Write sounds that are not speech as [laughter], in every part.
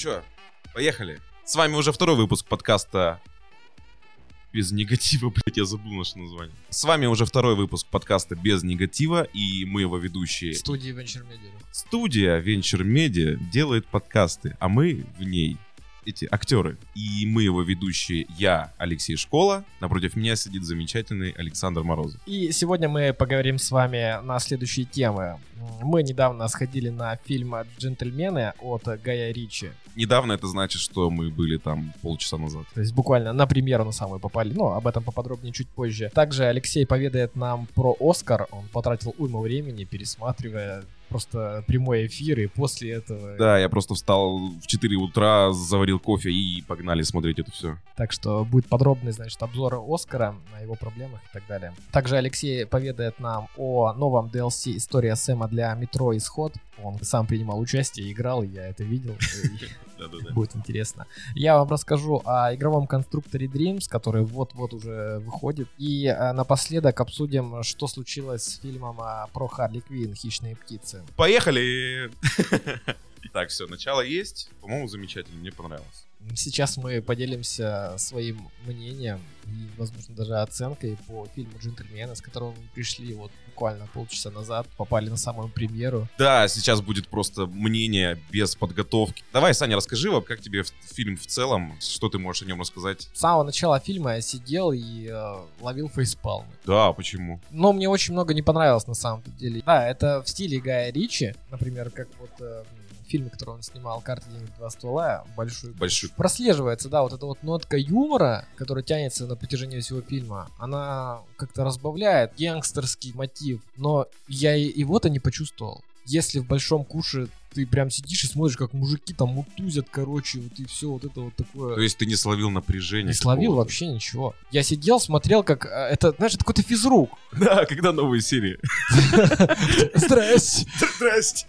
чё, поехали. С вами уже второй выпуск подкаста без негатива, [laughs] блядь, я забыл наше название. С вами уже второй выпуск подкаста без негатива, и мы его ведущие. Студии Venture Media. Студия Venture Media делает подкасты, а мы в ней эти актеры. И мы его ведущие, я, Алексей Школа. Напротив меня сидит замечательный Александр Морозов. И сегодня мы поговорим с вами на следующие темы. Мы недавно сходили на фильм «Джентльмены» от Гая Ричи. Недавно это значит, что мы были там полчаса назад. То есть буквально на премьеру на самую попали. Но об этом поподробнее чуть позже. Также Алексей поведает нам про «Оскар». Он потратил уйму времени, пересматривая просто прямой эфир, и после этого... Да, я просто встал в 4 утра, заварил кофе и погнали смотреть это все. Так что будет подробный, значит, обзор Оскара, о его проблемах и так далее. Также Алексей поведает нам о новом DLC «История Сэма для метро Исход». Он сам принимал участие, играл, я это видел. [laughs] Будет интересно. Я вам расскажу о игровом конструкторе Dreams, который вот-вот уже выходит. И э, напоследок обсудим, что случилось с фильмом а, про Харли Квин «Хищные птицы». Поехали! [laughs] Так, все, начало есть. По-моему, замечательно, мне понравилось. Сейчас мы поделимся своим мнением и, возможно, даже оценкой по фильму «Джентльмены», с которым мы пришли вот буквально полчаса назад, попали на самую премьеру. Да, сейчас будет просто мнение без подготовки. Давай, Саня, расскажи, как тебе фильм в целом, что ты можешь о нем рассказать? С самого начала фильма я сидел и э, ловил фейспалмы. Да, почему? Но мне очень много не понравилось на самом деле. Да, это в стиле Гая Ричи, например, как вот... Э, фильме, который он снимал «Карты, денег, два ствола», большой, большой. Прослеживается, да, вот эта вот нотка юмора, которая тянется на протяжении всего фильма, она как-то разбавляет гангстерский мотив, но я его-то не почувствовал. Если в «Большом куше» ты прям сидишь и смотришь, как мужики там мутузят, короче, вот и все вот это вот такое. То есть ты не словил напряжение? Не словил вообще ничего. Я сидел, смотрел, как э, это, знаешь, это какой-то физрук. [laughs] Да, когда новые серии? Здрасте. [laughs] Здрасте.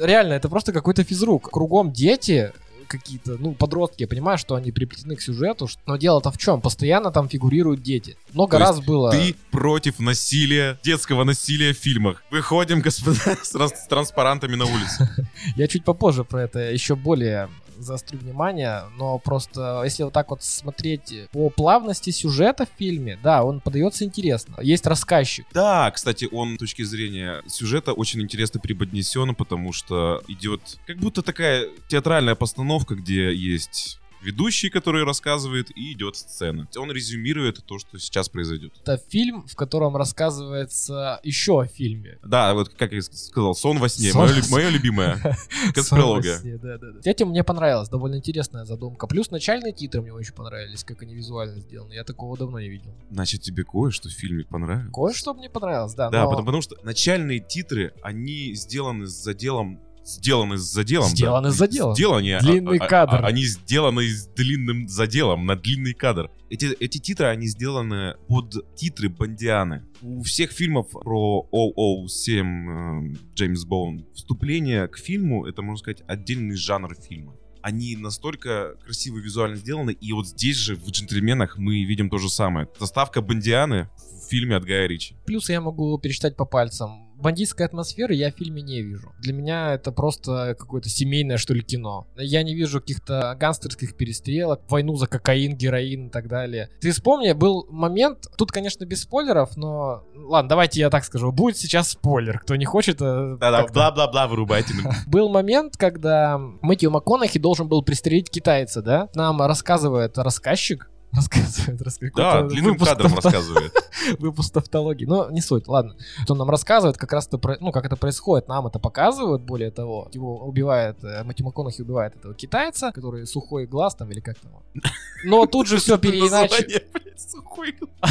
Реально, это просто какой-то физрук. Кругом дети, какие-то, ну, подростки, я понимаю, что они приплетены к сюжету, но дело-то в чем? Постоянно там фигурируют дети. Много То раз было... Ты против насилия, детского насилия в фильмах. Выходим, господа, [laughs] с, с транспарантами на улицу. [laughs] Я чуть попозже про это еще более заострю внимание, но просто если вот так вот смотреть по плавности сюжета в фильме, да, он подается интересно. Есть рассказчик. Да, кстати, он с точки зрения сюжета очень интересно преподнесен, потому что идет как будто такая театральная постановка, где есть ведущий, который рассказывает, и идет сцена. Он резюмирует то, что сейчас произойдет. Это фильм, в котором рассказывается еще о фильме. Да, вот как я сказал, сон во сне. Сон... Мое, мое любимое. [laughs] Конспирология. Да, да, да. Этим мне понравилось, довольно интересная задумка. Плюс начальные титры мне очень понравились, как они визуально сделаны. Я такого давно не видел. Значит, тебе кое-что в фильме понравилось? Кое-что мне понравилось, да. Да, но... потому, потому что начальные титры, они сделаны с заделом сделаны с заделом. Сделаны да. с заделом. Сделаны. Длинный а, кадр. А, они сделаны с длинным заделом на длинный кадр. Эти, эти титры, они сделаны под титры Бондианы. У всех фильмов про 007 э, Джеймс Боунд вступление к фильму, это, можно сказать, отдельный жанр фильма они настолько красиво визуально сделаны, и вот здесь же в «Джентльменах» мы видим то же самое. Заставка Бондианы в фильме от Гая Ричи. Плюс я могу пересчитать по пальцам бандитской атмосферы я в фильме не вижу. Для меня это просто какое-то семейное, что ли, кино. Я не вижу каких-то гангстерских перестрелок, войну за кокаин, героин и так далее. Ты вспомни, был момент, тут, конечно, без спойлеров, но... Ладно, давайте я так скажу. Будет сейчас спойлер. Кто не хочет... Э, Да-да, бла-бла-бла, вырубайте. [laughs] Был момент, когда Мэтью МакКонахи должен был пристрелить китайца, да? Нам рассказывает рассказчик, рассказывает. рассказывает да, длинным кадром рассказывает. [laughs] Выпуск тавтологии. Но не суть, ладно. Он нам рассказывает, как раз это, ну, как это происходит. Нам это показывают, более того. Его убивает, э, Мэтью МакКонахи убивает этого китайца, который сухой глаз там или как там. Но тут же [laughs] все переиначено. Сухой глаз.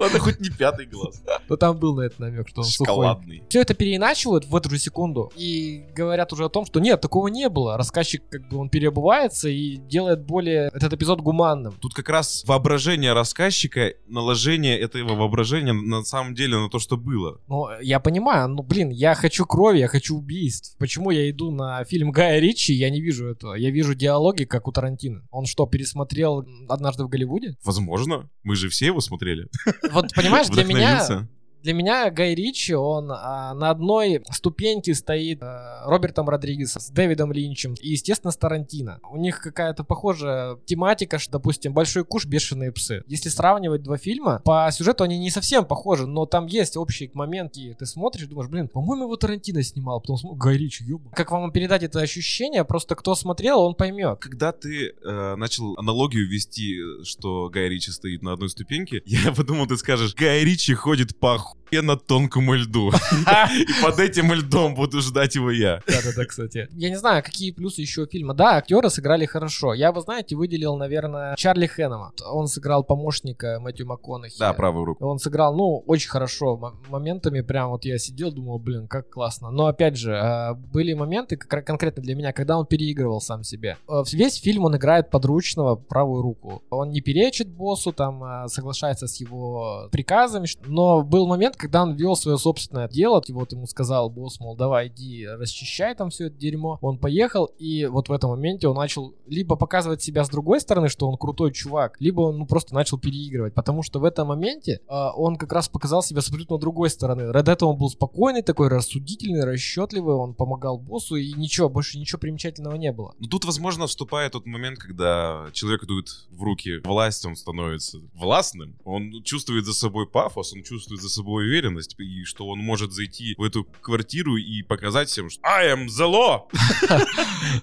Ладно, хоть не пятый глаз. Но там был на это намек, что он сухой. Все это переиначивают в эту же секунду. И говорят уже о том, что нет, такого не было. Рассказчик как бы он переобувается и делает более этот эпизод гуманным. Тут как раз воображение рассказчика, наложение этого воображения на самом деле на то, что было. Ну, я понимаю, ну, блин, я хочу крови, я хочу убийств. Почему я иду на фильм Гая Ричи, я не вижу этого. Я вижу диалоги, как у Тарантино. Он что, пересмотрел «Однажды в Голливуде»? Возможно. Мы же все его смотрели. Вот, понимаешь, [laughs] для меня Для меня Гай Ричи, он а, на одной ступеньке стоит а, Робертом Родригесом, с Дэвидом Линчем и, естественно, с Тарантино. У них какая-то похожая тематика, что, допустим, «Большой куш. Бешеные псы». Если сравнивать два фильма, по сюжету они не совсем похожи, но там есть общие моменты. Ты смотришь и думаешь, блин, по-моему, его Тарантино снимал, потом смотришь, Гай Ричи, ёба. Как вам передать это ощущение? Просто кто смотрел, он поймет. Когда ты э, начал аналогию вести, что Гай Ричи стоит на одной ступеньке, [laughs] я подумал, ты скажешь, Гай Ричи ходит по на тонкому льду. [laughs] И под этим льдом буду ждать его я. Да-да-да, кстати. Я не знаю, какие плюсы еще фильма. Да, актеры сыграли хорошо. Я бы, знаете, выделил, наверное, Чарли Хэннема. Он сыграл помощника Мэтью МакКонахи. Да, правую руку. Он сыграл, ну, очень хорошо. Моментами прям вот я сидел, думал, блин, как классно. Но, опять же, а, были моменты, конкретно для меня, когда он переигрывал сам себе. Э, весь фильм он играет подручного правую руку. Он не перечит боссу, там, а, соглашается с его приказами. Но был момент, когда он вел свое собственное дело, и вот ему сказал босс, мол, давай иди расчищай там все это дерьмо. Он поехал, и вот в этом моменте он начал либо показывать себя с другой стороны, что он крутой чувак, либо он ну, просто начал переигрывать, потому что в этом моменте э, он как раз показал себя с абсолютно другой стороны. До этого он был спокойный, такой рассудительный, расчетливый, он помогал боссу, и ничего, больше ничего примечательного не было. Но тут, возможно, вступает тот момент, когда человек идут в руки власть, он становится властным, он чувствует за собой пафос, он чувствует за собой уверенность, и что он может зайти в эту квартиру и показать всем, что I am the law!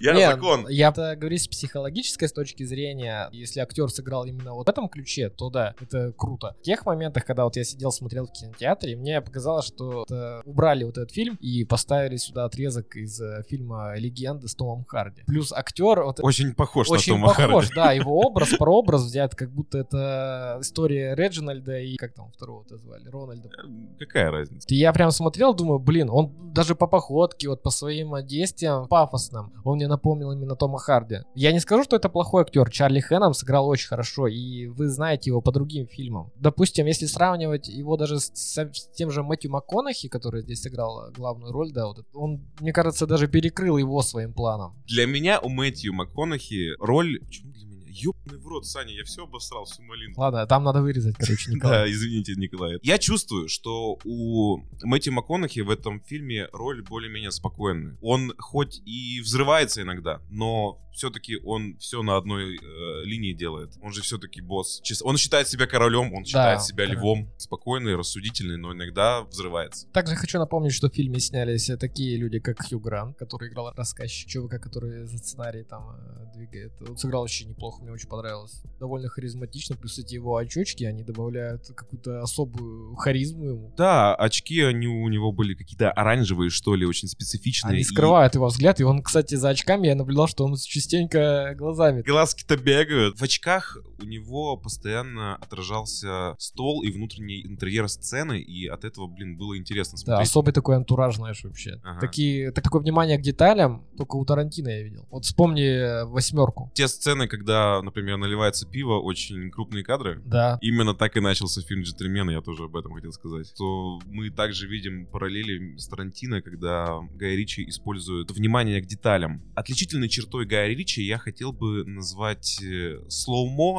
[laughs] Я закон! Я говорю с психологической точки зрения, если актер сыграл именно вот в этом ключе, то да, это круто. В тех моментах, когда вот я сидел, смотрел в кинотеатре, мне показалось, что убрали вот этот фильм и поставили сюда отрезок из э, фильма «Легенды» с Томом Харди. Плюс актер... Вот, очень похож очень на Тома похож, Харди. да, его [laughs] образ, прообраз взят, как будто это история Реджинальда и как там второго-то звали, Рональда. Э, какая разница? Я прям смотрел, думаю, блин, он даже по походке, вот по своим действиям пафосным, он мне напомнил именно Тома Харди. Я не скажу, что это плохой актер. Чарли Хэном сыграл очень хорошо, и вы знаете его по другим фильмам. Допустим, если сравнивать его даже с, с тем же Мэтью МакКонахи, который здесь сыграл главную роль, да, вот он, мне кажется, даже перекрыл его своим планом. Для меня у Мэтью МакКонахи роль... Почему для? Ёбаный в рот, Саня, я все обосрал, всю малину. Ладно, там надо вырезать, короче, [laughs] Николай. Да, извините, Николай. Я чувствую, что у Мэтью МакКонахи в этом фильме роль более-менее спокойная. Он хоть и взрывается иногда, но все-таки он все на одной э, линии делает. Он же все-таки босс. Он считает себя королем, он считает да, себя король. львом. Спокойный, рассудительный, но иногда взрывается. Также хочу напомнить, что в фильме снялись такие люди, как Хью Грант, который играл рассказчик, чувака, который за сценарий там э, двигает. Он сыграл вообще неплохо, мне очень понравилось. Довольно харизматично, плюс эти его очочки, они добавляют какую-то особую харизму ему. Да, очки, они у него были какие-то оранжевые, что ли, очень специфичные. Они скрывают и... его взгляд, и он, кстати, за очками я наблюдал, что он частенько глазами. Глазки-то бегают. В очках у него постоянно отражался стол и внутренний интерьер сцены, и от этого, блин, было интересно смотреть. Да, особый такой антураж, знаешь, вообще. Ага. Такие, так, такое внимание к деталям только у Тарантино я видел. Вот вспомни э, восьмерку. Те сцены, когда, например, наливается пиво, очень крупные кадры. Да. Именно так и начался фильм «Джентльмены», я тоже об этом хотел сказать. То мы также видим параллели с Тарантино, когда Гай Ричи использует внимание к деталям. Отличительной чертой Гая Ричи я хотел бы назвать э,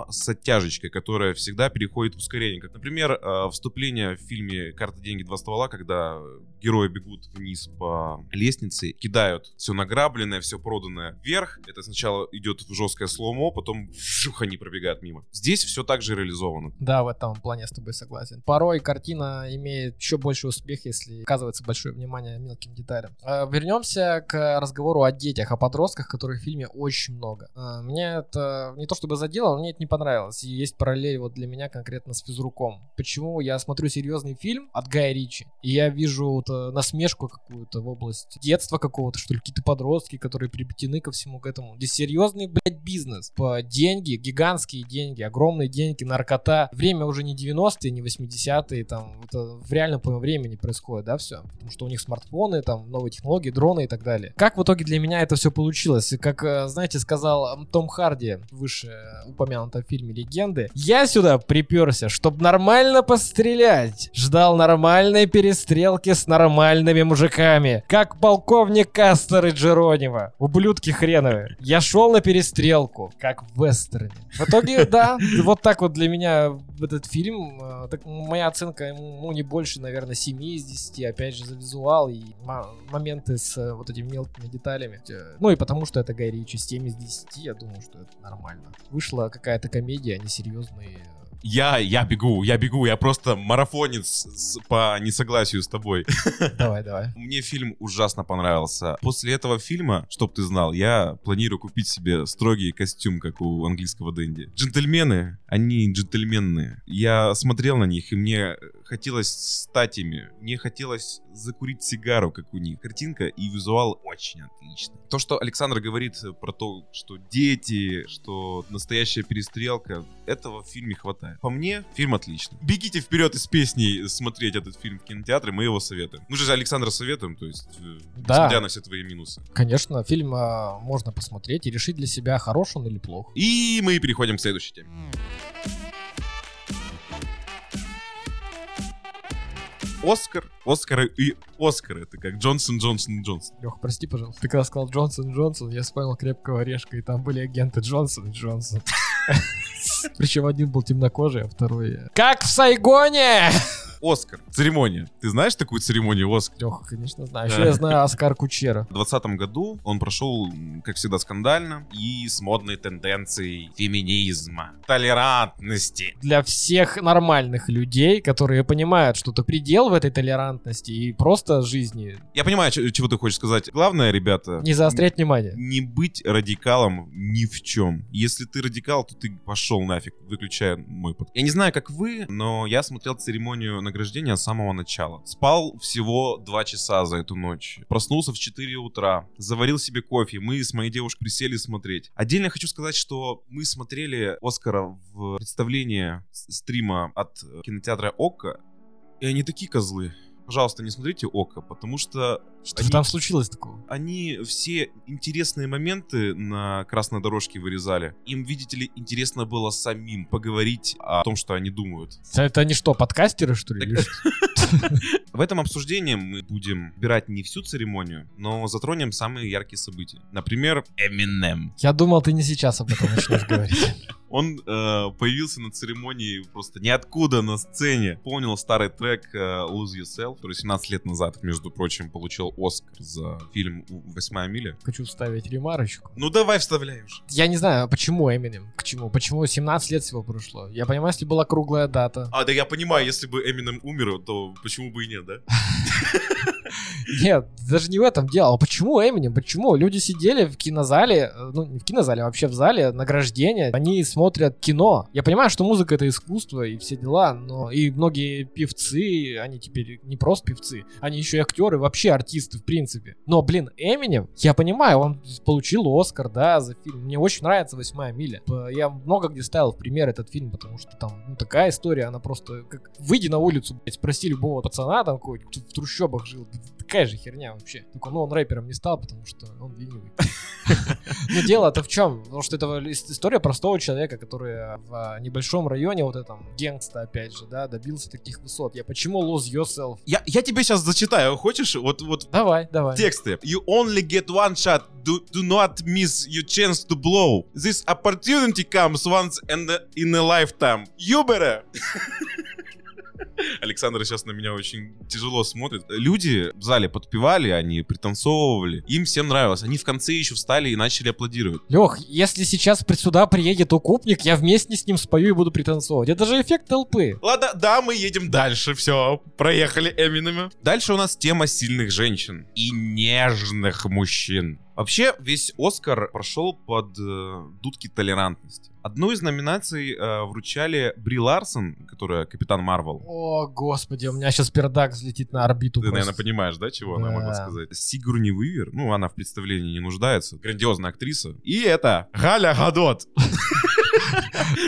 с оттяжечкой, которая всегда переходит в ускорение. Как, например, э, вступление в фильме «Карта, деньги, два ствола», когда герои бегут вниз по лестнице, кидают все награбленное, все проданное вверх. Это сначала идет в жесткое слоумо, потом вжух, они пробегают мимо. Здесь все так же реализовано. Да, в этом плане с тобой согласен. Порой картина имеет еще больше успех, если оказывается большое внимание мелким деталям. А, вернемся к разговору о детях, о подростках, которых в фильме очень много. А, мне это не то чтобы задело, но мне это не понравилось. И есть параллель вот для меня конкретно с физруком. Почему я смотрю серьезный фильм от Гая Ричи, и я вижу э, насмешку какую-то в область детства какого-то, что ли, какие-то подростки, которые приплетены ко всему к этому. Здесь серьезный, блядь, бизнес. По деньги, гигантские деньги, огромные деньги, наркота. Время уже не 90-е, не 80-е, там, это в реальном времени происходит, да, все. Потому что у них смартфоны, там, новые технологии, дроны и так далее. Как в итоге для меня это все получилось? Как, э, знаете, сказал Том Харди выше упомянутом фильме «Легенды», я сюда приперся, чтобы нормально пострелять. Ждал нормальной перестрелки с нормальными мужиками, как полковник Кастер и Джеронимо, ублюдки хреновые. Я шел на перестрелку, как в вестерне. В итоге, [laughs] да, вот так вот для меня этот фильм, э, так, моя оценка ему не больше, наверное, 7 из 10, опять же, за визуал и моменты с э, вот этими мелкими деталями. Ну и потому что это Гай Ричи, 7 из 10, я думаю, что это нормально. Вышла какая-то комедия, а не серьезные я, я бегу, я бегу, я просто марафонец с, по несогласию с тобой. [laughs] Давай, давай. Мне фильм ужасно понравился. После этого фильма, чтоб ты знал, я планирую купить себе строгий костюм, как у английского Дэнди. Джентльмены, они джентльменные. Я смотрел на них, и мне хотелось стать ими. Мне хотелось закурить сигару, как у них. Картинка и визуал очень отличный. То, что Александр говорит про то, что дети, что настоящая перестрелка, этого в фильме хватает. По мне, фильм отличный. Бегите вперед из песней смотреть этот фильм в кинотеатре, мы его советуем. Мы же Александра советуем, то есть, э, да. несмотря на все твои минусы. Конечно, фильм а, можно посмотреть и решить для себя, хорош он или плох. И мы переходим к следующей теме. Оскар, Оскары и Оскар. Это как Джонсон, Джонсон, Джонсон. Лех, прости, пожалуйста. Ты когда сказал Джонсон, Джонсон, я вспомнил крепкого орешка, и там были агенты Джонсон и Джонсон. Причем один был темнокожий, а второй... Как в Сайгоне! Оскар. Церемония. Ты знаешь такую церемонию Оскар? Леха, конечно, знаю. Еще я знаю Оскар Кучера. В 2020 году он прошел, как всегда, скандально и с модной тенденцией феминизма, толерантности. Для всех нормальных людей, которые понимают, что-то предел в этой толерантности и просто жизни. Я понимаю, чего ты хочешь сказать. Главное, ребята... Не заострять внимание. Не быть радикалом ни в чем. Если ты радикал, то ты пошел нафиг, выключая мой под. Я не знаю, как вы, но я смотрел церемонию награждения с самого начала. Спал всего 2 часа за эту ночь. Проснулся в 4 утра. Заварил себе кофе. Мы с моей девушкой присели смотреть. Отдельно хочу сказать, что мы смотрели Оскара в представлении стрима от кинотеатра Ока. И они такие козлы пожалуйста, не смотрите Око, потому что... Что они, там случилось такого? Они все интересные моменты на красной дорожке вырезали. Им, видите ли, интересно было самим поговорить о том, что они думают. Это они что, подкастеры, что ли? [laughs] В этом обсуждении мы будем убирать не всю церемонию, но затронем самые яркие события. Например, Eminem. Я думал, ты не сейчас об этом начнешь говорить. [laughs] Он э, появился на церемонии просто ниоткуда на сцене. Помнил старый трек э, Lose Yourself, который 17 лет назад, между прочим, получил Оскар за фильм «Восьмая миля». Хочу вставить ремарочку. Ну давай вставляй уже. Я не знаю, почему Эминем? К чему? Почему 17 лет всего прошло? Я понимаю, если была круглая дата. А, да я понимаю, если бы Эминем умер, то почему бы и нет, да? [laughs] Нет, даже не в этом дело. А почему Эминем? Почему? Люди сидели в кинозале, э, ну не в кинозале, а вообще в зале награждения. Они смотрят кино. Я понимаю, что музыка это искусство и все дела, но и многие певцы, они теперь не просто певцы, они еще и актеры, вообще артисты в принципе. Но, блин, Эминем, я понимаю, он получил Оскар, да, за фильм. Мне очень нравится «Восьмая миля». Я много где ставил в пример этот фильм, потому что там ну, такая история, она просто как выйди на улицу, блядь, спроси любого пацана там какой в трущобах жил, такая же херня вообще. Только, ну, он рэпером не стал, потому что он ленивый. [laughs] Но дело-то в чем? Потому что это история простого человека, который в небольшом районе, вот этом гангста, опять же, да, добился таких высот. Я почему lose yourself? Я, я тебе сейчас зачитаю, хочешь? Вот, вот. Давай, давай. Тексты. You only get one shot. Do, do not miss your chance to blow. This opportunity comes once and in a lifetime. You [laughs] better. [laughs] Александр сейчас на меня очень тяжело смотрит. Люди в зале подпевали, они пританцовывали. Им всем нравилось. Они в конце еще встали и начали аплодировать. Лех, если сейчас сюда приедет укупник, я вместе с ним спою и буду пританцовывать. Это же эффект толпы. Ладно, да, мы едем дальше. Все, проехали Эминами. Дальше у нас тема сильных женщин и нежных мужчин. Вообще, весь Оскар прошел под э, дудки толерантности. Одну из номинаций э, вручали Бри Ларсон, которая Капитан Марвел. О, господи, у меня сейчас пердак взлетит на орбиту. Ты, просто. наверное, понимаешь, да, чего да. она могла сказать? Сигурни Уивер, ну, она в представлении не нуждается. Грандиозная актриса. И это Галя Гадот.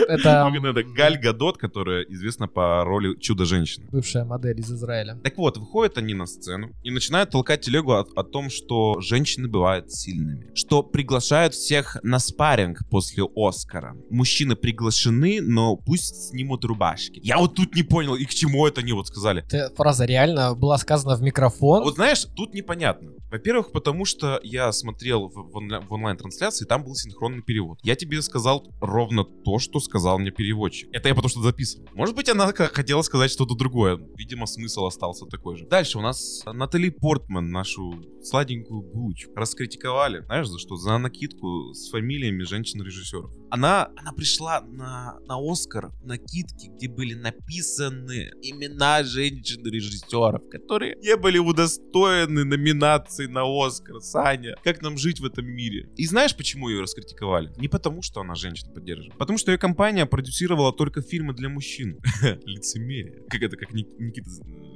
Это... это Галь Гадот, которая известна по роли Чудо-женщины. Бывшая модель из Израиля. Так вот, выходят они на сцену и начинают толкать телегу о, о том, что женщины бывают сильными. Что приглашают всех на спарринг после Оскара. Мужчины приглашены, но пусть снимут рубашки. Я вот тут не понял, и к чему это они вот сказали. Эта фраза реально была сказана в микрофон. Вот знаешь, тут непонятно. Во-первых, потому что я смотрел в, в онля- в онлайн-трансляции, там был синхронный перевод. Я тебе сказал ровно то, что сказал мне переводчик. Это я потому что записывал. Может быть, она хотела сказать что-то другое. Видимо, смысл остался такой же. Дальше у нас Натали Портман, нашу сладенькую булочку, раскритиковали. Знаешь, за что? За накидку с фамилиями женщин-режиссеров. Она, она пришла на, на Оскар в накидке, где были написаны имена женщин-режиссеров, которые не были удостоены номинации на Оскар. Саня, как нам жить в этом мире? И знаешь, почему ее раскритиковали? Не потому, что она женщин поддерживает. Потому что ее компания продюсировала только фильмы для мужчин. [laughs] Лицемерие. Как это, как Ник- Никита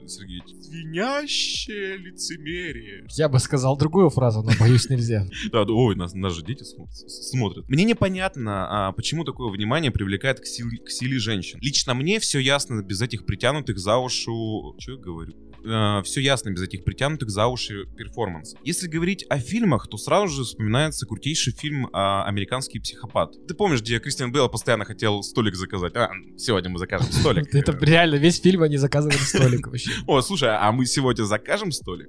Сергеевич? Звенящее лицемерие. Я бы сказал другую фразу, но боюсь нельзя. [laughs] Да, да, ой, нас, нас же дети смотрят. Мне непонятно, а, почему такое внимание привлекает к силе, к силе женщин. Лично мне все ясно без этих притянутых за ушу... Что я говорю? Все ясно без этих притянутых за уши перформансов. Если говорить о фильмах, то сразу же вспоминается крутейший фильм а, «Американский психопат». Ты помнишь, где Кристиан Бейл постоянно хотел столик заказать? А, сегодня мы закажем [laughs] столик. Это реально весь фильм они заказывали столик вообще. [laughs] О, слушай, а мы сегодня закажем столик?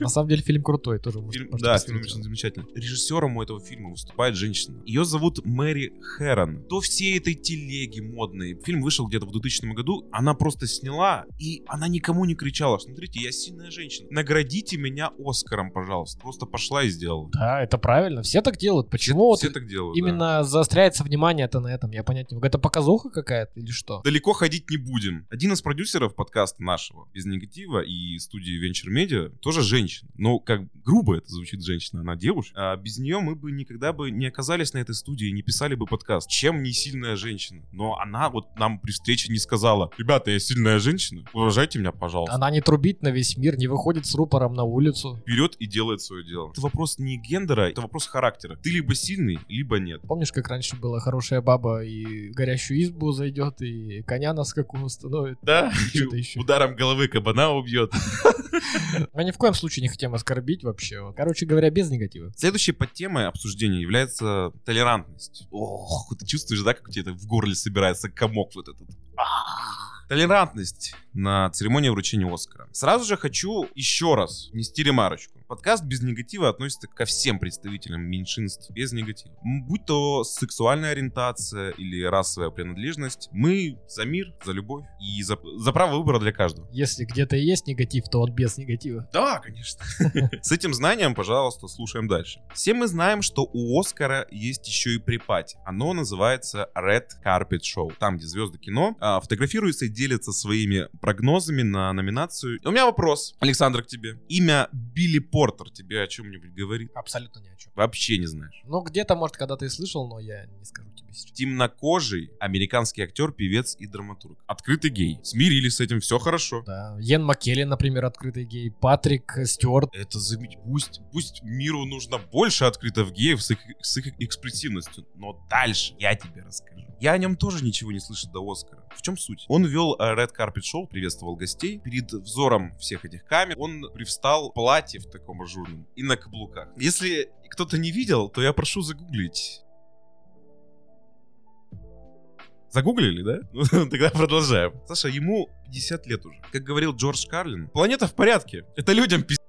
На самом деле фильм крутой, тоже да, фильм очень замечательный. Режиссером у этого фильма выступает женщина. Ее зовут Мэри Хэрон. До всей этой телеги модной. Фильм вышел где-то в 2000 году. Она просто сняла, и она никому не кричала. Смотрите, я сильная женщина. Наградите меня Оскаром, пожалуйста. Просто пошла и сделала. Да, это правильно. Все так делают. Почему вот Все так делают. да. именно заостряется внимание-то на этом? Я понять не могу. Это показуха какая-то или что? Далеко ходить не будем. Один из продюсеров подкаста нашего, без негатива, и студии Venture Media, тоже женщина. Но как грубо это звучит женщина, она девушка. А без нее мы бы никогда бы не оказались на этой студии не писали бы подкаст. Чем не сильная женщина? Но она вот нам при встрече не сказала, ребята, я сильная женщина, уважайте меня, пожалуйста. Она не трубит на весь мир, не выходит с рупором на улицу. Вперед и делает свое дело. Это вопрос не гендера, это вопрос характера. Ты либо сильный, либо нет. Помнишь, как раньше была хорошая баба и горящую избу зайдет, и коня на скаку установит? Да, Что-то еще. ударом головы кабана убьет. [laughs] Мы ни в коем случае не хотим оскорбить вообще. Короче говоря, без негатива. Следующей подтемой обсуждения является толерантность. Ох, ты чувствуешь, да, как у тебя это в горле собирается комок вот этот? Ах. Толерантность на церемонии вручения Оскара. Сразу же хочу еще раз нести ремарочку. Подкаст без негатива относится ко всем представителям меньшинств без негатива. Будь то сексуальная ориентация или расовая принадлежность, мы за мир, за любовь и за, за право выбора для каждого. Если где-то и есть негатив, то вот без негатива. Да, конечно. [laughs] С этим знанием, пожалуйста, слушаем дальше. Все мы знаем, что у Оскара есть еще и припати. Оно называется Red Carpet Show. Там, где звезды кино а, фотографируются и делятся своими прогнозами на номинацию. У меня вопрос, Александр, к тебе. Имя Билли Портер тебе о чем-нибудь говорит? Абсолютно ни о чем. Вообще не знаешь. Ну, где-то, может, когда-то и слышал, но я не скажу тебе сейчас. Темнокожий американский актер, певец и драматург. Открытый гей. Смирились с этим, все хорошо. Да. Йен Маккелли, например, открытый гей. Патрик Стюарт. Это замечательно. Пусть, пусть миру нужно больше открытых геев с их, с их экспрессивностью. Но дальше я тебе расскажу. Я о нем тоже ничего не слышал до Оскара. В чем суть? Он вел э, Red Carpet Show, приветствовал гостей. Перед взором всех этих камер он привстал в платье в таком ажурном и на каблуках. Если кто-то не видел, то я прошу загуглить. Загуглили, да? Ну, [laughs] тогда продолжаем. Саша, ему 50 лет уже. Как говорил Джордж Карлин, планета в порядке. Это людям пиздец.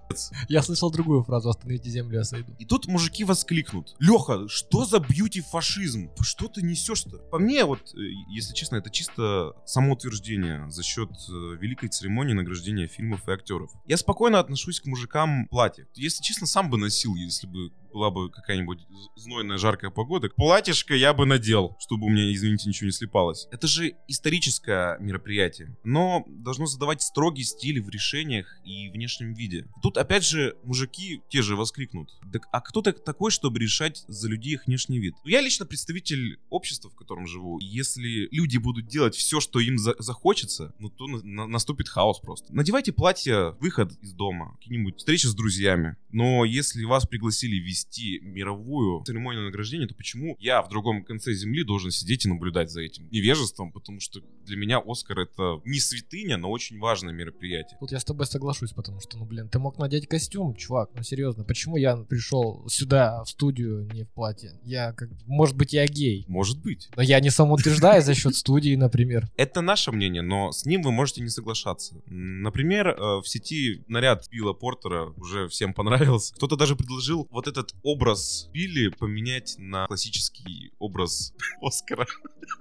Я слышал другую фразу «Остановите землю, я сойду». И тут мужики воскликнут. Леха, что за бьюти-фашизм? Что ты несешь-то? По мне, вот, э, если честно, это чисто самоутверждение за счет э, великой церемонии награждения фильмов и актеров. Я спокойно отношусь к мужикам платье. Если честно, сам бы носил, если бы была бы какая-нибудь знойная жаркая погода. Платьишко я бы надел, чтобы у меня, извините, ничего не слепалось. Это же историческое мероприятие. Но должно задавать строгий стиль в решениях и внешнем виде. Тут, опять же, мужики те же воскликнут. Так, а кто ты такой, чтобы решать за людей их внешний вид? Я лично представитель общества, в котором живу. Если люди будут делать все, что им за- захочется, ну то на- на- наступит хаос просто. Надевайте платье, выход из дома, какие-нибудь встречи с друзьями. Но если вас пригласили вести вести мировую церемонию награждения, то почему я в другом конце земли должен сидеть и наблюдать за этим невежеством? Потому что для меня Оскар это не святыня, но очень важное мероприятие. Тут я с тобой соглашусь, потому что, ну, блин, ты мог надеть костюм, чувак, ну, серьезно, почему я пришел сюда, в студию, не в платье? Я, как, может быть, я гей. Может быть. Но я не самоутверждаю за счет студии, например. [laughs] Это наше мнение, но с ним вы можете не соглашаться. Например, э, в сети наряд Билла Портера уже всем понравился. Кто-то даже предложил вот этот образ Билли поменять на классический образ [laughs] Оскара.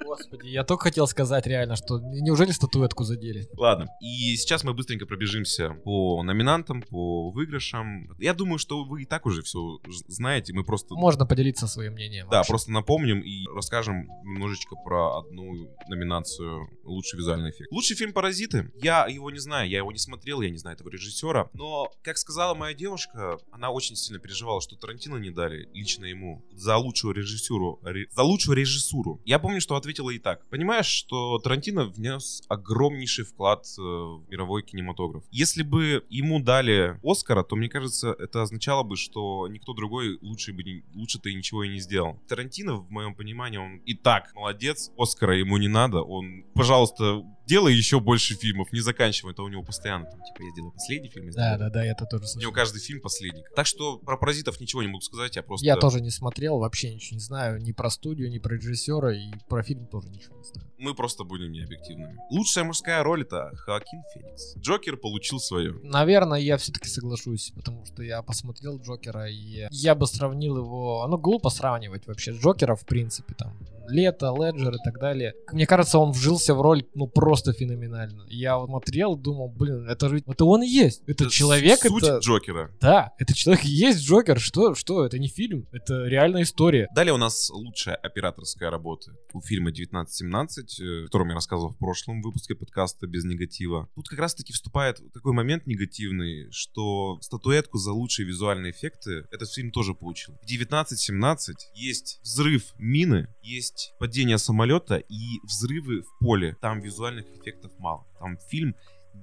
Господи, я только хотел сказать реально, что неужели статуэтку задели? Ладно, и сейчас мы быстренько пробежимся по номинантам, по выигрышам. Я думаю, что вы и так уже все знаете, мы просто... Можно поделиться своим мнением. Да, вообще. просто напомним и расскажем немножечко про одну номинацию «Лучший визуальный эффект». Лучший фильм «Паразиты». Я его не знаю, я его не смотрел, я не знаю этого режиссера, но, как сказала моя девушка, она очень сильно переживала, что Тарантино не дали лично ему за лучшую режиссуру, ре... за лучшую режиссуру. Я помню, что ответила и так. Понимаешь, что Тарантино внес огромнейший вклад э, в мировой кинематограф. Если бы ему дали Оскара, то, мне кажется, это означало бы, что никто другой лучше бы не, лучше-то и ничего и не сделал. Тарантино, в моем понимании, он и так молодец. Оскара ему не надо. Он, пожалуйста, делай еще больше фильмов, не заканчивай. Это у него постоянно, там, типа, я делаю последний фильм. Я да, да, да, это тоже слышал. У него каждый фильм последний. Так что про паразитов ничего не могу сказать, я просто... Я тоже не смотрел, вообще ничего не знаю. Ни про студию, ни про режиссера, и про фильм тоже ничего не знаю. Мы просто будем необъективными. Лучшая мужская роль это Хоакин Феникс. Джокер получил свое. Наверное, я все-таки соглашусь, потому что я посмотрел Джокера, и я бы сравнил его... Ну, глупо сравнивать вообще Джокера, в принципе, там, Лето, Леджер и так далее. Мне кажется, он вжился в роль, ну, просто феноменально. Я вот смотрел, думал, блин, это же, это он и есть. Это, это человек, суть это... Джокера. Да, это человек и есть Джокер. Что, что, это не фильм, это реальная история. Далее у нас лучшая операторская работа у фильма 1917, э, о я рассказывал в прошлом выпуске подкаста «Без негатива». Тут как раз-таки вступает такой момент негативный, что статуэтку за лучшие визуальные эффекты этот фильм тоже получил. В 1917 есть взрыв мины, есть падение самолета и взрывы в поле. Там визуальных эффектов мало. Там фильм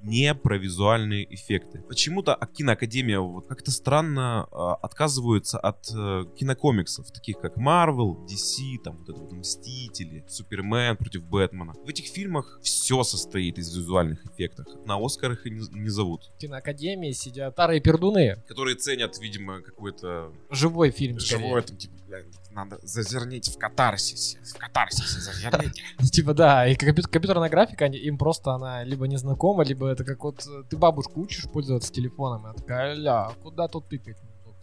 не про визуальные эффекты. Почему-то киноакадемия вот как-то странно э, отказываются от э, кинокомиксов, таких как Marvel, DC, там вот это вот Мстители, Супермен против Бэтмена. В этих фильмах все состоит из визуальных эффектов. На Оскарах их не, не зовут. В киноакадемии сидят старые пердуны. Которые ценят, видимо, какой-то... Живой фильм. Живой, там, типа, надо зазернить в катарсисе. В катарсисе зазерните. [laughs] Типа, да, и компьютерная графика, им просто она либо не знакома, либо это как вот э, ты бабушку учишь пользоваться телефоном, и такая, ля, куда тут тыкать?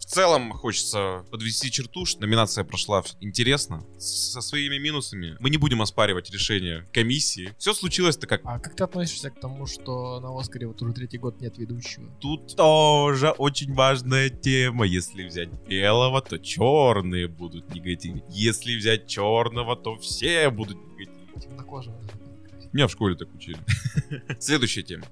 В целом хочется подвести черту, что номинация прошла интересно, со своими минусами. Мы не будем оспаривать решение комиссии. Все случилось-то как... А как ты относишься к тому, что на Оскаре вот уже третий год нет ведущего? Тут тоже очень важная тема. Если взять белого, то черные будут негативны. Если взять черного, то все будут негативны. Темнокожего. Меня в школе так учили. [laughs] Следующая тема.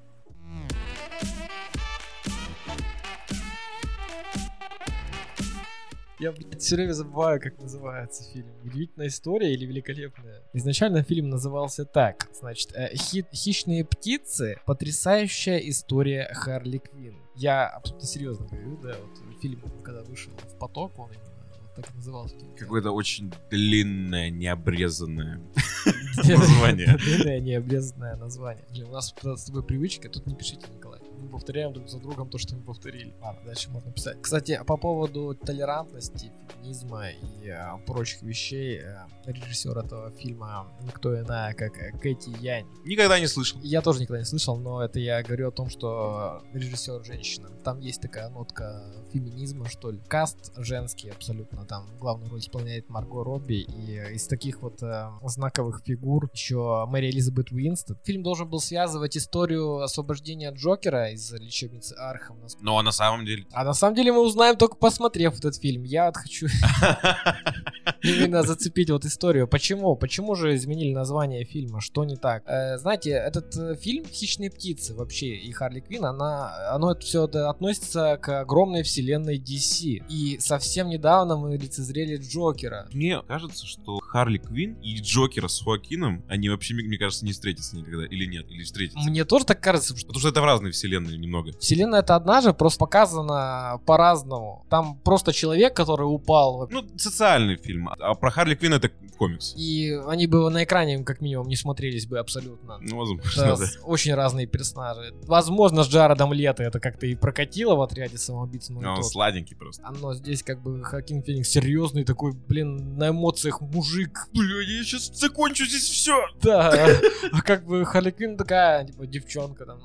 Я, блядь, все время забываю, как называется фильм. Удивительная история или великолепная? Изначально фильм назывался так. Значит, э, хи- «Хищные птицы. Потрясающая история Харли Квин». Я абсолютно серьезно говорю, да, вот фильм, когда вышел в поток, он именно так назывался. Какое-то очень длинное, необрезанное [laughs] название. Длинное, необрезанное название. У нас с тобой привычка, тут не пишите, Николай мы повторяем друг за другом то, что мы повторили. Ладно, дальше можно писать. Кстати, по поводу толерантности, феминизма и э, прочих вещей, э, режиссер этого фильма никто иная, как э, Кэти Янь. Никогда не слышал. Я тоже никогда не слышал, но это я говорю о том, что режиссер женщина. Там есть такая нотка феминизма, что ли. Каст женский абсолютно. Там главную роль исполняет Марго Робби. И из таких вот э, знаковых фигур еще Мэри Элизабет Уинстон. Фильм должен был связывать историю освобождения Джокера из лечебницы Архам. Ну а на самом деле... А на самом деле мы узнаем только посмотрев этот фильм. Я вот хочу... [laughs] именно зацепить вот историю. Почему? Почему же изменили название фильма? Что не так? Э, знаете, этот э, фильм «Хищные птицы» вообще и Харли Квин, она, оно все это относится к огромной вселенной DC. И совсем недавно мы лицезрели Джокера. Мне кажется, что Харли Квин и Джокера с Хоакином, они вообще, мне кажется, не встретятся никогда. Или нет, или встретятся. Мне тоже так кажется, что... Потому что это в разные вселенные немного. Вселенная это одна же, просто показана по-разному. Там просто человек, который упал. Ну, социальный фильм. А про Харли Квин это комикс. И они бы на экране, как минимум, не смотрелись бы абсолютно. Ну, возможно, да. Очень разные персонажи. Возможно, с Джаредом Лето это как-то и прокатило в отряде самоубийц. Но он сладенький просто. Оно здесь как бы Хакин Феникс серьезный такой, блин, на эмоциях мужик. Бля, я сейчас закончу здесь все. Да. А как бы Харли Квин такая, типа, девчонка там.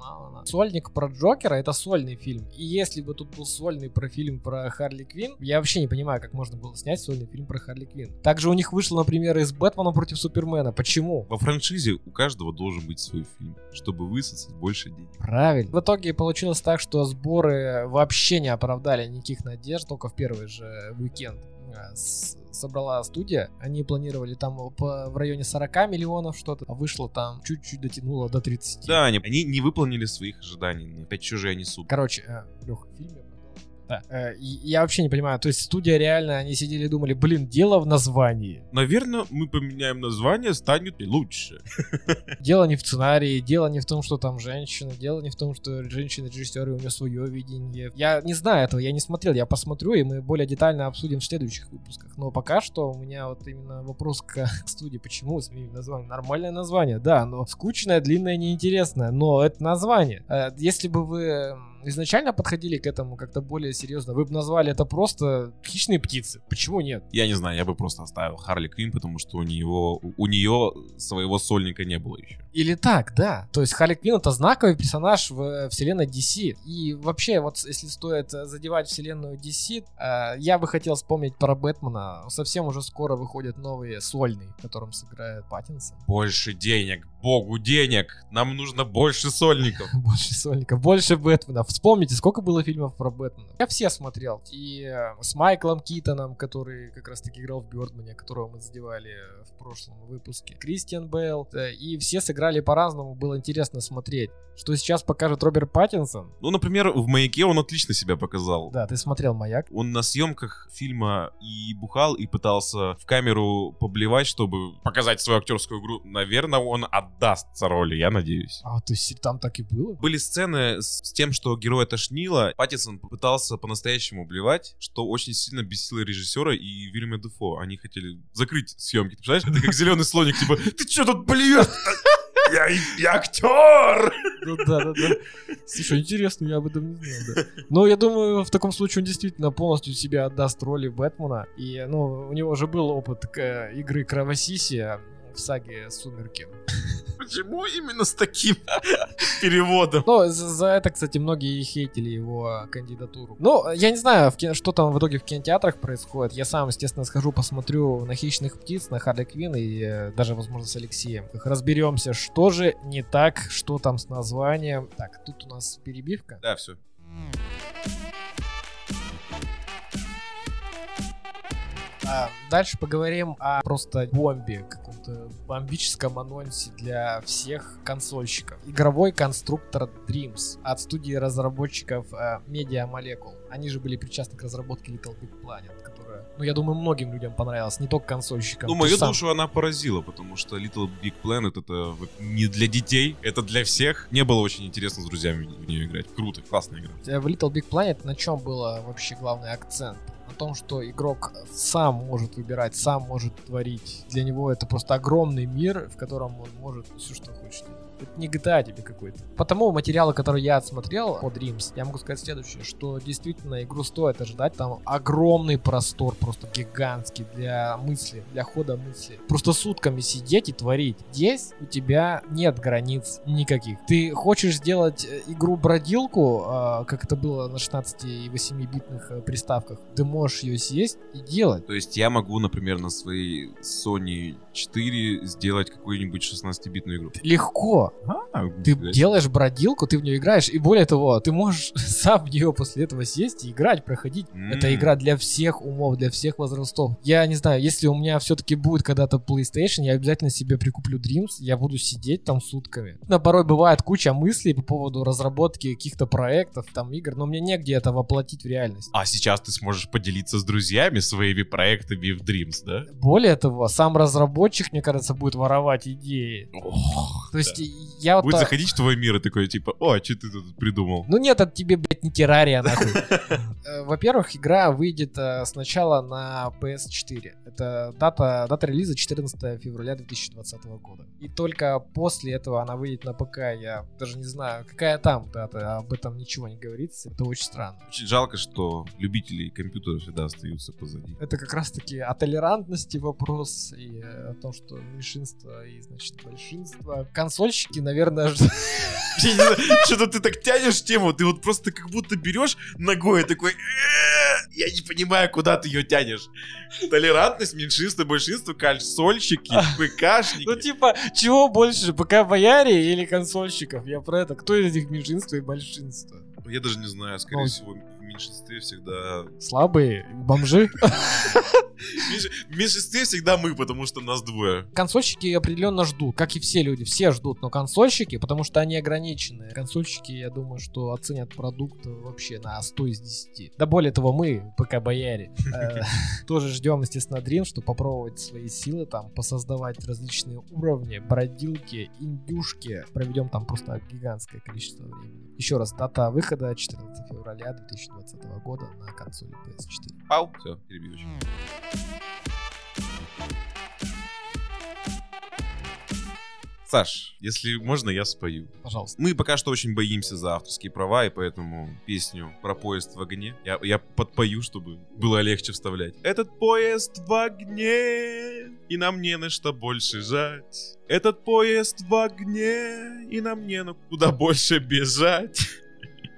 Сольник про Джокера это сольный фильм. И если бы тут был сольный про фильм про Харли Квин, я вообще не понимаю, как можно было снять сольный фильм про Харли Квин. Также у них вышло, например, из Бэтмена против Супермена. Почему? Во франшизе у каждого должен быть свой фильм, чтобы высосать больше денег. Правильно. В итоге получилось так, что сборы вообще не оправдали никаких надежд, только в первый же уикенд э, собрала студия. Они планировали там по, в районе 40 миллионов что-то, а вышло там чуть-чуть дотянуло до 30. Да, они, они не выполнили своих ожиданий. Опять чужие несут. Короче, э, Леха, в фильме да. Э, я вообще не понимаю, то есть студия реально, они сидели и думали, блин, дело в названии. Наверное, мы поменяем название, станет лучше. [laughs] Дело не в сценарии, дело не в том, что там женщина, дело не в том, что женщина-режиссер, у нее свое видение. Я не знаю этого, я не смотрел, я посмотрю, и мы более детально обсудим в следующих выпусках. Но пока что у меня вот именно вопрос к [laughs] студии, почему сменили название. Нормальное название, да, но скучное, длинное, неинтересное, но это название. Э, если бы вы изначально подходили к этому как-то более серьезно, вы бы назвали это просто хищные птицы. Почему нет? Я не знаю, я бы просто оставил Харли Квин, потому что у нее, у нее своего сольника не было еще. Или так, да. То есть Харли Квин это знаковый персонаж в э, вселенной DC. И вообще, вот если стоит задевать вселенную DC, э, я бы хотел вспомнить про Бэтмена. Совсем уже скоро выходит новый сольный, в котором сыграет Паттинсон. Больше денег, богу денег. Нам нужно больше сольников. [laughs] больше сольников, больше Бэтмена. Вспомните, сколько было фильмов про Бэтмена. Я все смотрел. И э, с Майклом Китоном, который как раз таки играл в Бёрдмане, которого мы задевали в прошлом выпуске. Кристиан Бейл. И все сыграли по-разному, было интересно смотреть. Что сейчас покажет Роберт Паттинсон? Ну, например, в «Маяке» он отлично себя показал. Да, ты смотрел «Маяк». Он на съемках фильма и бухал, и пытался в камеру поблевать, чтобы показать свою актерскую игру. Наверное, он отдастся роли, я надеюсь. А, то есть там так и было? Были сцены с тем, что героя тошнило. Паттинсон пытался по-настоящему блевать, что очень сильно бесило режиссера и Вильяма Дефо. Они хотели закрыть съемки. Ты представляешь? Это как зеленый слоник, типа, ты что тут блюешь? [laughs] Я, я актер! Ну да, да, да. Слушай, интересно, я об этом не знал, да. Но я думаю, в таком случае он действительно полностью себя отдаст роли Бэтмена. И, ну, у него уже был опыт к, игры Кровосиси в саге «Сумерки». Почему именно с таким [laughs] переводом? Ну, за, за это, кстати, многие хейтили его кандидатуру. Ну, я не знаю, кино, что там в итоге в кинотеатрах происходит. Я сам, естественно, схожу, посмотрю на «Хищных птиц», на Харли Квин и э, даже, возможно, с Алексеем. Разберемся, что же не так, что там с названием. Так, тут у нас перебивка. Да, все. А, дальше поговорим о просто бомбе, каком-то бомбическом анонсе для всех консольщиков. Игровой конструктор Dreams от студии разработчиков uh, Media Molecule. Они же были причастны к разработке Little Big Planet, которая, ну, я думаю, многим людям понравилась, не только консольщикам. Ну, мою сам... душу она поразила, потому что Little Big Planet это не для детей, это для всех. Мне было очень интересно с друзьями в нее играть. Круто, классная игра. Э, в Little Big Planet на чем было вообще главный акцент? Том, что игрок сам может выбирать, сам может творить. Для него это просто огромный мир, в котором он может все, что хочет это не GTA тебе какой-то. Потому материалы, которые я отсмотрел по Dreams, я могу сказать следующее, что действительно игру стоит ожидать. Там огромный простор, просто гигантский для мысли, для хода мысли. Просто сутками сидеть и творить. Здесь у тебя нет границ никаких. Ты хочешь сделать э, игру-бродилку, а, как это было на 16 и 8-битных э, приставках, ты можешь ее съесть и делать. То есть я могу, например, на своей Sony 4 сделать какую-нибудь 16-битную игру? Легко метро. А, Ты делаешь бродилку, ты в нее играешь, и более того, ты можешь [laughs] сам в нее после этого сесть и играть, проходить. Это М. игра для всех умов, для всех возрастов. Я не знаю, если у меня все-таки будет когда-то PlayStation, я обязательно себе прикуплю Dreams, я буду сидеть там сутками. На порой бывает куча мыслей по поводу разработки каких-то проектов, там игр, но мне негде это воплотить в реальность. А сейчас ты сможешь поделиться с друзьями своими проектами в Dreams, да? Более того, сам разработчик, мне кажется, будет воровать идеи. Ох, То есть да. Я вот... Будет так- заходить в твой мир и такой, типа, о, что ты тут придумал? Ну нет, это тебе, блядь, не террария, нахуй. [laughs] Э, Во-первых, игра выйдет э, сначала на PS4. Это дата, дата релиза 14 февраля 2020 года. И только после этого она выйдет на ПК. Я даже не знаю, какая там дата, об этом ничего не говорится. Это очень странно. Очень жалко, что любители компьютеров всегда остаются позади. Это как раз-таки о толерантности вопрос и о том, что меньшинство и, значит, большинство. Консольщики, наверное, ж- [laughs] Что-то ты так тянешь тему, ты вот просто как будто берешь ногой и такой, «Э, я не понимаю, куда ты ее тянешь. Толерантность, меньшинство, большинство, консольщики, [laughs] ну ПКшники. типа, чего больше, ПК бояре или консольщиков? Я про это. Кто из этих меньшинство и большинство? Я даже не знаю, скорее Ну. всего, меньшинстве всегда... Слабые, бомжи. В меньш- в меньшинстве всегда мы, потому что нас двое. Консольщики определенно ждут, как и все люди, все ждут, но консольщики, потому что они ограничены. Консольщики, я думаю, что оценят продукт вообще на 100 из 10. Да более того, мы, ПК бояре, [laughs] э, тоже ждем, естественно, Dream, чтобы попробовать свои силы, там, посоздавать различные уровни, бродилки, индюшки. Проведем там просто гигантское количество времени. Еще раз, дата выхода 14 февраля 2020 года на консоли PS4. Пау. Все, перебью. Саш, если можно, я спою. Пожалуйста. Мы пока что очень боимся за авторские права, и поэтому песню про поезд в огне я, я подпою, чтобы было легче вставлять. Этот поезд в огне, и нам не на что больше жать. Этот поезд в огне, и нам не на куда больше бежать.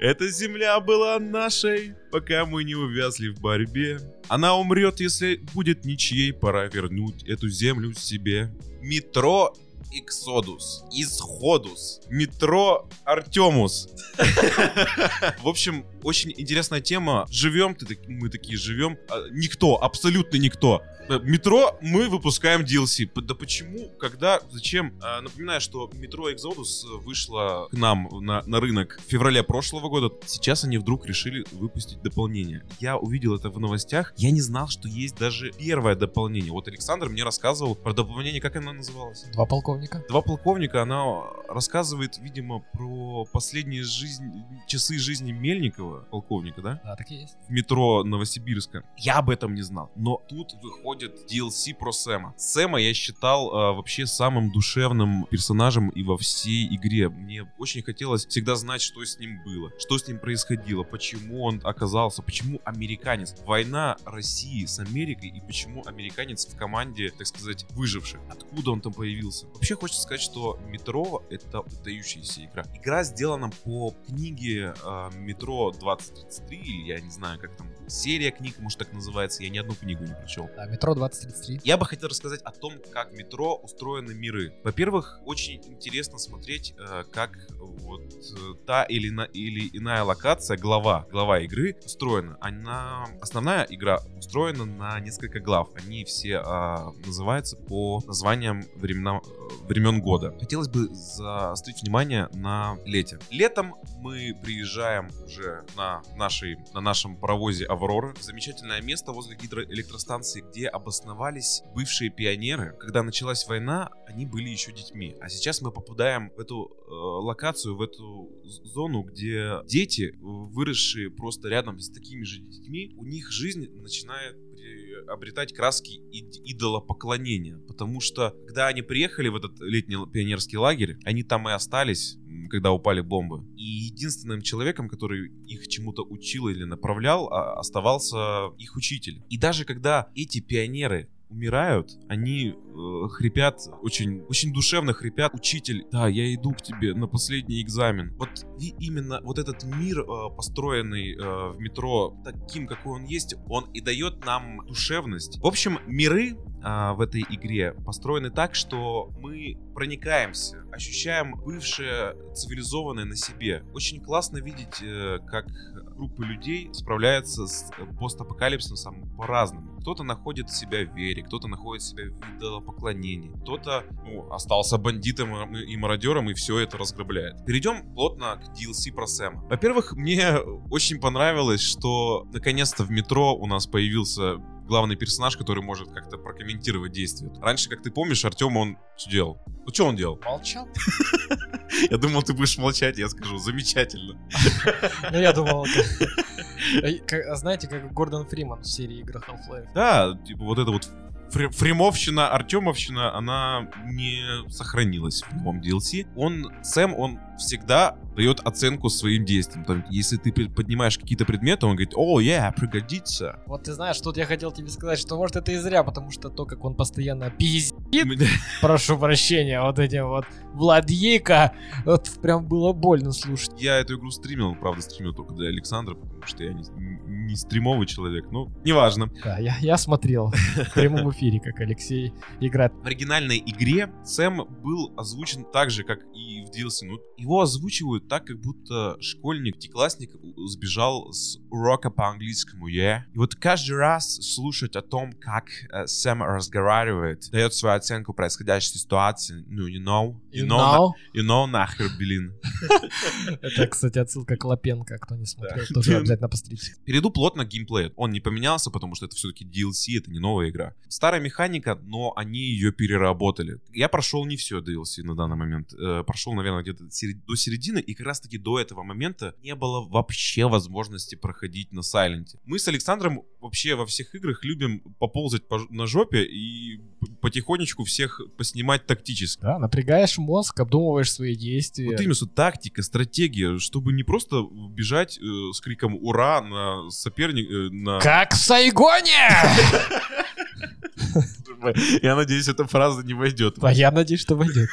Эта земля была нашей, пока мы не увязли в борьбе. Она умрет, если будет ничьей, пора вернуть эту землю себе. Метро Иксодус, Исходус, метро Артемус. [laughs] В общем, очень интересная тема. Живем, ты, мы такие живем. А, Никто, абсолютно никто. Э, Метро мы выпускаем DLC. Да почему, когда, зачем? А, Напоминаю, что метро Exodus вышло к нам на, на рынок в феврале прошлого года. Сейчас они вдруг решили выпустить дополнение. Я увидел это в новостях. Я не знал, что есть даже первое дополнение. Вот Александр мне рассказывал про дополнение, как оно называлось? Два полковника. Два полковника, она рассказывает, видимо, про последние жизнь, часы жизни Мельникова, полковника, да? Да, так и есть. В метро Новосибирска. Я об этом не знал. Но тут выходит DLC про Сэма. Сэма я считал а, вообще самым душевным персонажем и во всей игре. Мне очень хотелось всегда знать, что с ним было, что с ним происходило, почему он оказался, почему американец. Война России с Америкой и почему американец в команде, так сказать, выживших. Откуда он там появился? Вообще хочется сказать, что Метро — это выдающаяся игра. Игра сделана по книге э, Метро 2033, или я не знаю, как там, серия книг, может так называется, я ни одну книгу не прочел. Да, метро 2033. Я бы хотел рассказать о том, как метро устроены миры. Во-первых, очень интересно смотреть, э, как вот та или, на- или иная локация, глава, глава игры устроена. Она, основная игра устроена на несколько глав. Они все а, называются по названиям времена, времен года. Хотелось бы заострить внимание на лете. Летом мы приезжаем уже на, нашей, на нашем паровозе Аврора. Замечательное место возле гидроэлектростанции, где обосновались бывшие пионеры. Когда началась война, они были еще детьми. А сейчас мы попадаем в эту э, локацию, в эту зону, где дети, выросшие просто рядом с такими же детьми, у них жизнь начинает обретать краски ид- идолопоклонения. Потому что, когда они приехали в этот летний пионерский лагерь, они там и остались, когда упали бомбы. И единственным человеком, который их чему-то учил или направлял, а, оставался их учитель. И даже когда эти пионеры умирают, они э, хрипят, очень, очень душевно хрипят. Учитель, да, я иду к тебе на последний экзамен. Вот и именно вот этот мир, э, построенный э, в метро таким, какой он есть, он и дает нам душевность. В общем, миры а, в этой игре построены так, что мы проникаемся, ощущаем бывшее цивилизованное на себе. Очень классно видеть, э, как группы людей справляются с постапокалипсисом по-разному. Кто-то находит себя в вере, кто-то находит себя в идолопоклонении, кто-то ну, остался бандитом и мародером и все это разграбляет. Перейдем плотно к DLC про Сэма. Во-первых, мне [laughs] очень понравилось, что наконец-то в метро у нас появился главный персонаж, который может как-то прокомментировать действия. Раньше, как ты помнишь, Артем, он что делал? Ну, что он делал? Молчал. [laughs] Я думал, ты будешь молчать, я скажу, замечательно. [laughs] Ну, я думал, знаете, как Гордон Фриман в серии игр Half-Life. Да, типа вот это вот фримовщина, Артемовщина, она не сохранилась в новом DLC. Он, Сэм, он всегда дает оценку своим действиям. Там, если ты поднимаешь какие-то предметы, он говорит, о, yeah, пригодится. Вот ты знаешь, тут я хотел тебе сказать, что может это и зря, потому что то, как он постоянно пиздит, прошу прощения, вот этим вот Владейка, вот прям было больно слушать. Я эту игру стримил, правда, стримил только для Александра, потому что я не, не стримовый человек, ну, неважно. Да, я, я смотрел в прямом эфире, как Алексей играет. В оригинальной игре Сэм был озвучен так же, как и в DLC. Ну, его озвучивают так, как будто школьник, деклассник сбежал с урока по английскому, yeah? И вот каждый раз слушать о том, как э, Сэм разговаривает, дает свою оценку происходящей ситуации, ну, you know, you, you know, know? На, you know нахер, блин. [laughs] Это, кстати, отсылка к Лапенко, кто не смотрел, тоже [laughs] обязательно посмотрите. Перейду плотно к геймплею. Он не поменялся, потому что это все-таки DLC, это не новая игра. Старая механика, но они ее переработали. Я прошел не все DLC на данный момент. Э, прошел, наверное, где-то до середины, и как раз-таки до этого момента не было вообще возможности проходить на Сайленте. Мы с Александром вообще во всех играх любим поползать по, на жопе и потихонечку всех поснимать тактически. Да, напрягаешь мозг, обдумываешь свои действия. Вот именно, что тактика, стратегия, чтобы не просто бежать э, с криком «Ура!» на соперник... Э, на... Как в Сайгоне! [laughs] Я надеюсь, эта фраза не войдет. А я надеюсь, что войдет.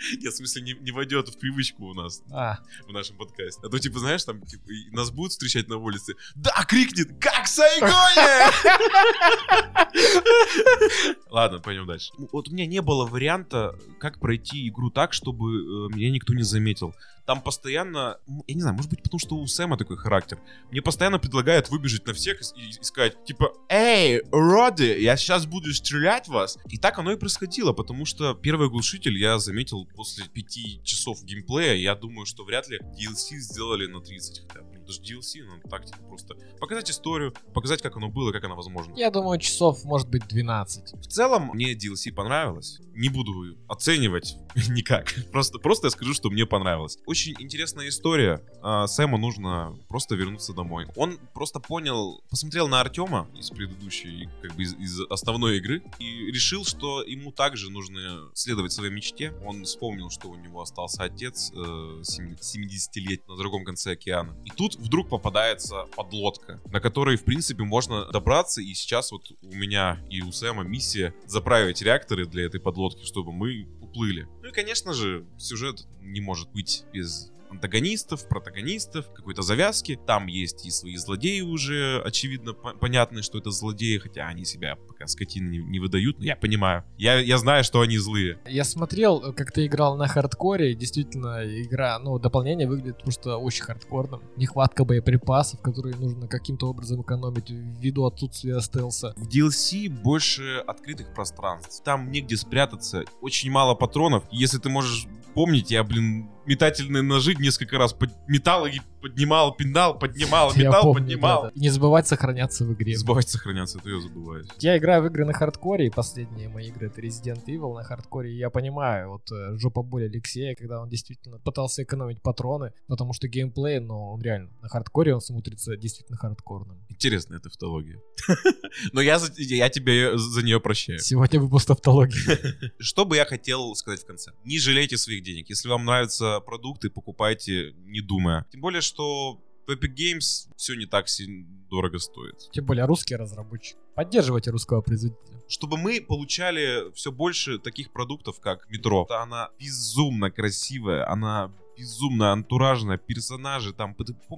[laughs] Нет, в смысле, не, не войдет в привычку у нас. А. В нашем подкасте. А то, типа, знаешь, там, типа, нас будут встречать на улице. Да, крикнет, как Сайгоне! [laughs] Ладно, пойдем дальше. Вот у меня не было варианта, как пройти игру так, чтобы э, меня никто не заметил. Там постоянно, я не знаю, может быть, потому что у Сэма такой характер. Мне постоянно предлагают выбежать на всех и, и сказать, типа, эй, роды, я сейчас буду стрелять в вас. И так оно и происходило, потому что первый глушитель я заметил после пяти часов геймплея. Я думаю, что вряд ли DLC сделали на 30 хотя бы даже DLC, ну так типа просто показать историю, показать, как оно было, как оно возможно. Я думаю, часов может быть 12. В целом, мне DLC понравилось. Не буду оценивать [laughs] никак. Просто, просто я скажу, что мне понравилось. Очень интересная история. А, Сэму нужно просто вернуться домой. Он просто понял, посмотрел на Артема из предыдущей, как бы из, из основной игры, и решил, что ему также нужно следовать своей мечте. Он вспомнил, что у него остался отец э, 70 лет на другом конце океана. И тут вдруг попадается подлодка, на которой, в принципе, можно добраться. И сейчас вот у меня и у Сэма миссия заправить реакторы для этой подлодки, чтобы мы уплыли. Ну и, конечно же, сюжет не может быть без антагонистов, протагонистов, какой-то завязки. Там есть и свои злодеи уже, очевидно, понятно, что это злодеи, хотя они себя пока скотины не, не выдают, но я понимаю. Я, я знаю, что они злые. Я смотрел, как ты играл на хардкоре, действительно, игра, ну, дополнение выглядит просто очень хардкорным. Нехватка боеприпасов, которые нужно каким-то образом экономить ввиду отсутствия стелса. В DLC больше открытых пространств. Там негде спрятаться, очень мало патронов. Если ты можешь помнить, я, блин, метательные ножи несколько раз под... металл и поднимал, пинал, поднимал, металл, помню, поднимал. Да, да. Не забывать сохраняться в игре. Не забывать сохраняться, это я забываю. Я играю в игры на хардкоре, и последние мои игры это Resident Evil на хардкоре, и я понимаю, вот э, жопа боли Алексея, когда он действительно пытался экономить патроны, потому что геймплей, но он реально на хардкоре он смотрится действительно хардкорным. Интересная тавтология. [laughs] Но я, я тебе за нее прощаю. Сегодня выпуск тавтологии. [laughs] Что бы я хотел сказать в конце? Не жалейте своих денег. Если вам нравятся продукты, покупайте, не думая. Тем более, что в Epic Games все не так сильно дорого стоит. Тем более русский разработчик. Поддерживайте русского производителя. чтобы мы получали все больше таких продуктов, как метро. Она безумно красивая, она безумно антуражная, персонажи там.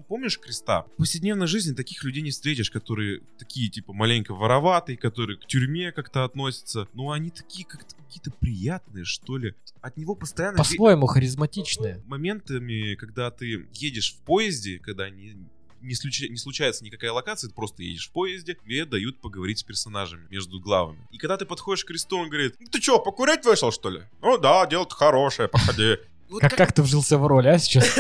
Помнишь Креста? В повседневной жизни таких людей не встретишь, которые такие, типа, маленько вороватые, которые к тюрьме как-то относятся. Но они такие как-то какие-то приятные, что ли. От него постоянно... По-своему харизматичные. моментами, когда ты едешь в поезде, когда не, не, случа- не случается никакая локация, ты просто едешь в поезде, тебе дают поговорить с персонажами между главами. И когда ты подходишь к кресту, он говорит, «Ну ты чё, покурить вышел, что ли? Ну да, дело-то хорошее, походи. Вот Как, как ты вжился в роль, а, сейчас?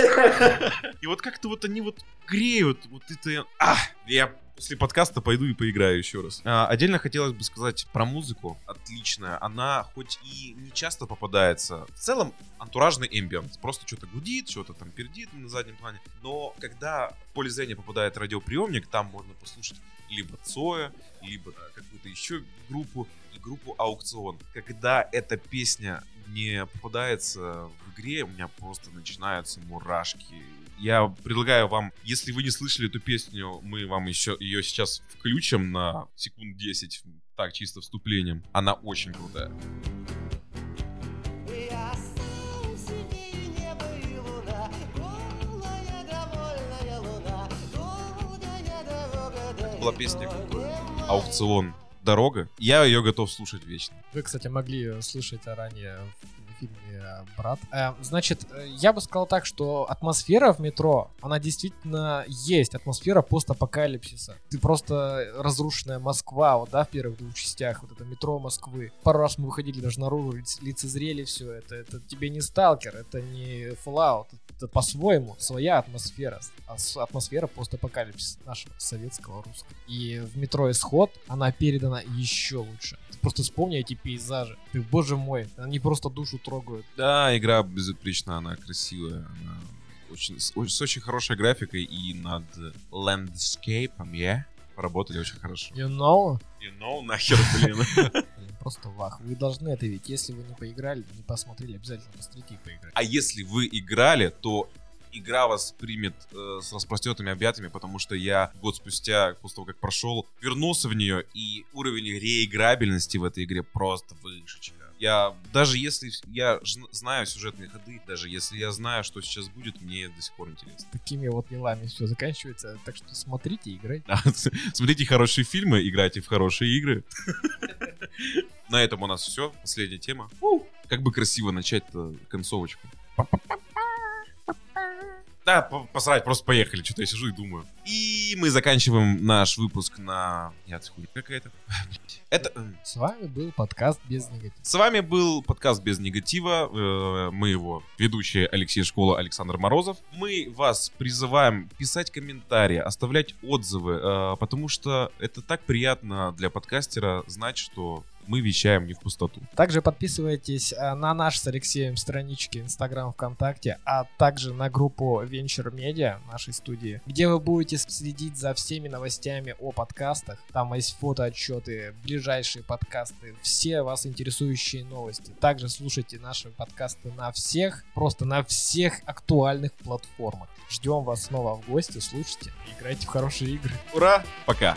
И вот как-то вот они вот греют, вот это... А, я после подкаста пойду и поиграю еще раз. А, отдельно хотелось бы сказать про музыку. Отличная. Она хоть и не часто попадается. В целом, антуражный эмбиент. Просто что-то гудит, что-то там пердит на заднем плане. Но когда в поле зрения попадает радиоприемник, там можно послушать либо Цоя, либо какую-то еще группу, и группу Аукцион. Когда эта песня не попадается в игре, у меня просто начинаются мурашки. Я предлагаю вам, если вы не слышали эту песню, мы вам еще ее сейчас включим на секунд 10, так, чисто вступлением. Она очень крутая. Была песня. Аукцион Дорога. Я ее готов слушать вечно. Вы, кстати, могли слышать ранее фильме э, «Брат». Э, Значит, э, я бы сказал так, что атмосфера в метро, она действительно есть. Атмосфера постапокалипсиса. Ты просто разрушенная Москва, вот, да, в первых двух частях, вот это метро Москвы. Пару раз мы выходили даже наружу, лиц- лицезрели все это. Это тебе не сталкер, это не Fallout. Это по-своему своя атмосфера. А Атмосфера постапокалипсиса нашего советского, русского. И в метро Исход она передана еще лучше. Просто вспомни эти пейзажи. Ты, боже мой, они просто душу трогают. Да, игра безупречна, она красивая, она очень, с, очень хорошей графикой и над ландскейпом, я поработали очень хорошо. You know? You know, нахер, блин. [laughs] Просто вах. Вы должны это видеть. Если вы не поиграли, не посмотрели, обязательно посмотрите и поиграйте. А если вы играли, то игра вас примет э, с распростертыми объятиями, потому что я год спустя, после того, как прошел, вернулся в нее, и уровень реиграбельности в этой игре просто вышечка. Я, даже если я знаю сюжетные ходы, даже если я знаю, что сейчас будет, мне до сих пор интересно. Такими вот делами все заканчивается. Так что смотрите играйте. Да, [laughs] Смотрите хорошие фильмы, играйте в хорошие игры. [laughs] На этом у нас все. Последняя тема. Как бы красиво начать-то концовочку. Да, по- посрать, просто поехали. Что-то я сижу и думаю. И мы заканчиваем наш выпуск на... Нет, хуйня какая-то. [laughs] Это... м, С вами был подкаст без негатива. С вами был подкаст без негатива. Э, Мы его ведущие Алексей Школа, Александр Морозов. Мы вас призываем писать комментарии, оставлять отзывы, э, потому что это так приятно для подкастера знать, что мы вещаем не в пустоту. Также подписывайтесь э, на наш с Алексеем странички Инстаграм, ВКонтакте, а также на группу Venture Media нашей студии, где вы будете следить за всеми новостями о подкастах. Там есть фотоотчеты, ближайшие подкасты, все вас интересующие новости. Также слушайте наши подкасты на всех, просто на всех актуальных платформах. Ждем вас снова в гости, слушайте, играйте в хорошие игры. Ура! Пока!